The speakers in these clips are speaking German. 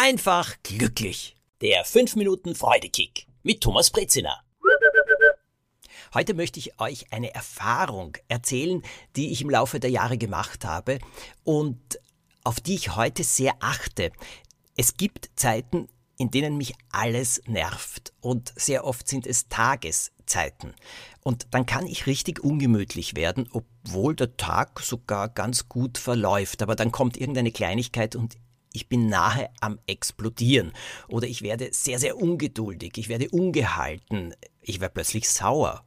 einfach glücklich. Der 5 Minuten Freudekick mit Thomas Brezina. Heute möchte ich euch eine Erfahrung erzählen, die ich im Laufe der Jahre gemacht habe und auf die ich heute sehr achte. Es gibt Zeiten, in denen mich alles nervt und sehr oft sind es Tageszeiten. Und dann kann ich richtig ungemütlich werden, obwohl der Tag sogar ganz gut verläuft. Aber dann kommt irgendeine Kleinigkeit und ich bin nahe am Explodieren. Oder ich werde sehr, sehr ungeduldig, ich werde ungehalten, ich werde plötzlich sauer.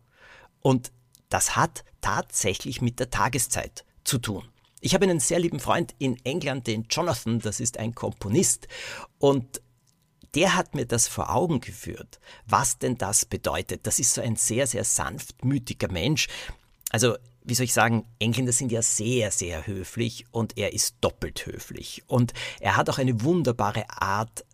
Und das hat tatsächlich mit der Tageszeit zu tun. Ich habe einen sehr lieben Freund in England, den Jonathan, das ist ein Komponist, und der hat mir das vor Augen geführt, was denn das bedeutet. Das ist so ein sehr, sehr sanftmütiger Mensch. Also, wie soll ich sagen, Engländer sind ja sehr, sehr höflich und er ist doppelt höflich. Und er hat auch eine wunderbare Art,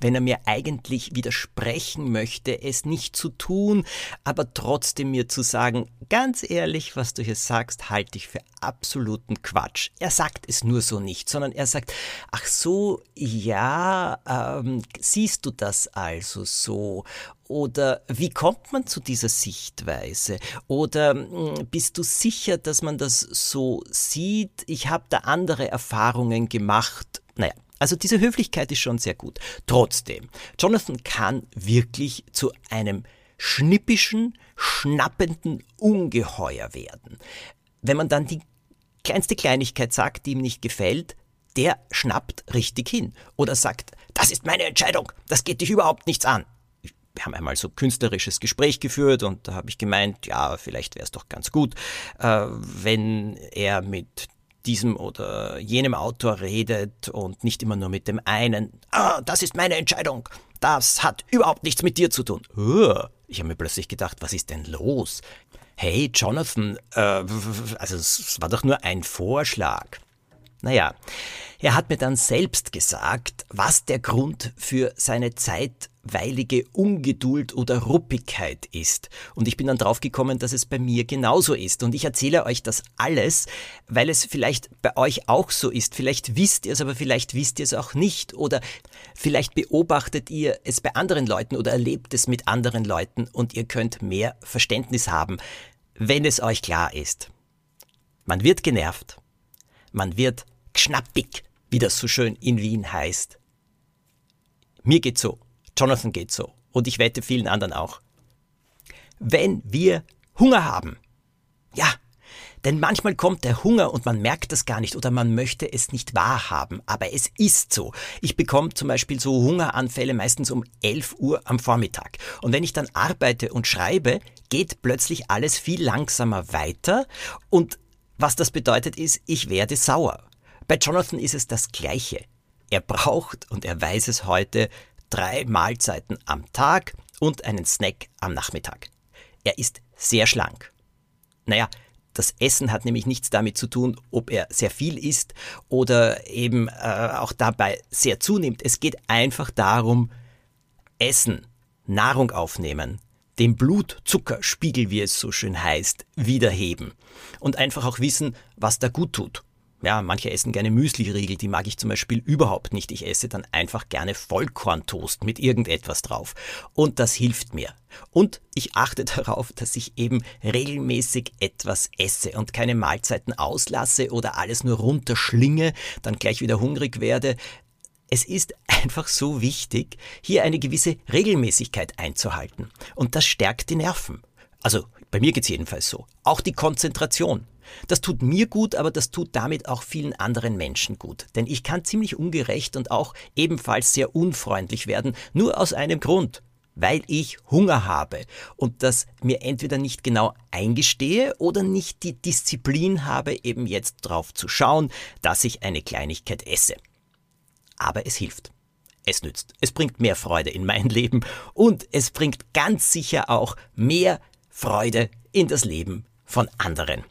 wenn er mir eigentlich widersprechen möchte, es nicht zu tun, aber trotzdem mir zu sagen, ganz ehrlich, was du hier sagst, halte ich für absoluten Quatsch. Er sagt es nur so nicht, sondern er sagt, ach so, ja, ähm, siehst du das also so? Oder wie kommt man zu dieser Sichtweise? Oder hm, bist du sicher, dass man das so sieht? Ich habe da andere Erfahrungen gemacht. Naja, also diese Höflichkeit ist schon sehr gut. Trotzdem, Jonathan kann wirklich zu einem schnippischen, schnappenden Ungeheuer werden. Wenn man dann die kleinste Kleinigkeit sagt, die ihm nicht gefällt, der schnappt richtig hin oder sagt, das ist meine Entscheidung, das geht dich überhaupt nichts an. Wir haben einmal so künstlerisches Gespräch geführt und da habe ich gemeint, ja, vielleicht wäre es doch ganz gut, äh, wenn er mit diesem oder jenem Autor redet und nicht immer nur mit dem einen. Ah, das ist meine Entscheidung. Das hat überhaupt nichts mit dir zu tun. Ich habe mir plötzlich gedacht, was ist denn los? Hey, Jonathan, äh, also es war doch nur ein Vorschlag. Naja, er hat mir dann selbst gesagt, was der Grund für seine zeitweilige Ungeduld oder Ruppigkeit ist. Und ich bin dann draufgekommen, dass es bei mir genauso ist. Und ich erzähle euch das alles, weil es vielleicht bei euch auch so ist. Vielleicht wisst ihr es, aber vielleicht wisst ihr es auch nicht. Oder vielleicht beobachtet ihr es bei anderen Leuten oder erlebt es mit anderen Leuten und ihr könnt mehr Verständnis haben, wenn es euch klar ist. Man wird genervt. Man wird schnappig, wie das so schön in Wien heißt. Mir geht so, Jonathan geht so und ich wette vielen anderen auch. Wenn wir Hunger haben, ja, denn manchmal kommt der Hunger und man merkt das gar nicht oder man möchte es nicht wahrhaben, aber es ist so. Ich bekomme zum Beispiel so Hungeranfälle meistens um 11 Uhr am Vormittag. Und wenn ich dann arbeite und schreibe, geht plötzlich alles viel langsamer weiter und was das bedeutet ist, ich werde sauer. Bei Jonathan ist es das Gleiche. Er braucht, und er weiß es heute, drei Mahlzeiten am Tag und einen Snack am Nachmittag. Er ist sehr schlank. Naja, das Essen hat nämlich nichts damit zu tun, ob er sehr viel isst oder eben äh, auch dabei sehr zunimmt. Es geht einfach darum, Essen, Nahrung aufnehmen, den Blutzuckerspiegel, wie es so schön heißt, wiederheben und einfach auch wissen, was da gut tut ja, manche essen gerne Müsli-Riegel, die mag ich zum Beispiel überhaupt nicht. Ich esse dann einfach gerne Vollkorntoast mit irgendetwas drauf. Und das hilft mir. Und ich achte darauf, dass ich eben regelmäßig etwas esse und keine Mahlzeiten auslasse oder alles nur runterschlinge, dann gleich wieder hungrig werde. Es ist einfach so wichtig, hier eine gewisse Regelmäßigkeit einzuhalten. Und das stärkt die Nerven. Also bei mir geht's jedenfalls so. Auch die Konzentration. Das tut mir gut, aber das tut damit auch vielen anderen Menschen gut. Denn ich kann ziemlich ungerecht und auch ebenfalls sehr unfreundlich werden, nur aus einem Grund. Weil ich Hunger habe und das mir entweder nicht genau eingestehe oder nicht die Disziplin habe, eben jetzt drauf zu schauen, dass ich eine Kleinigkeit esse. Aber es hilft. Es nützt. Es bringt mehr Freude in mein Leben und es bringt ganz sicher auch mehr Freude in das Leben von anderen.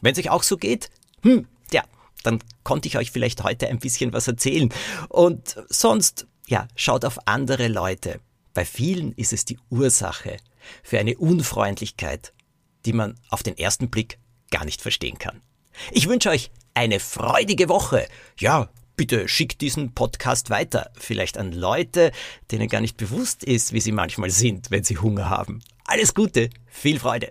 Wenn es euch auch so geht, hm, ja, dann konnte ich euch vielleicht heute ein bisschen was erzählen. Und sonst, ja, schaut auf andere Leute. Bei vielen ist es die Ursache für eine Unfreundlichkeit, die man auf den ersten Blick gar nicht verstehen kann. Ich wünsche euch eine freudige Woche. Ja, Bitte schickt diesen Podcast weiter, vielleicht an Leute, denen gar nicht bewusst ist, wie sie manchmal sind, wenn sie Hunger haben. Alles Gute, viel Freude.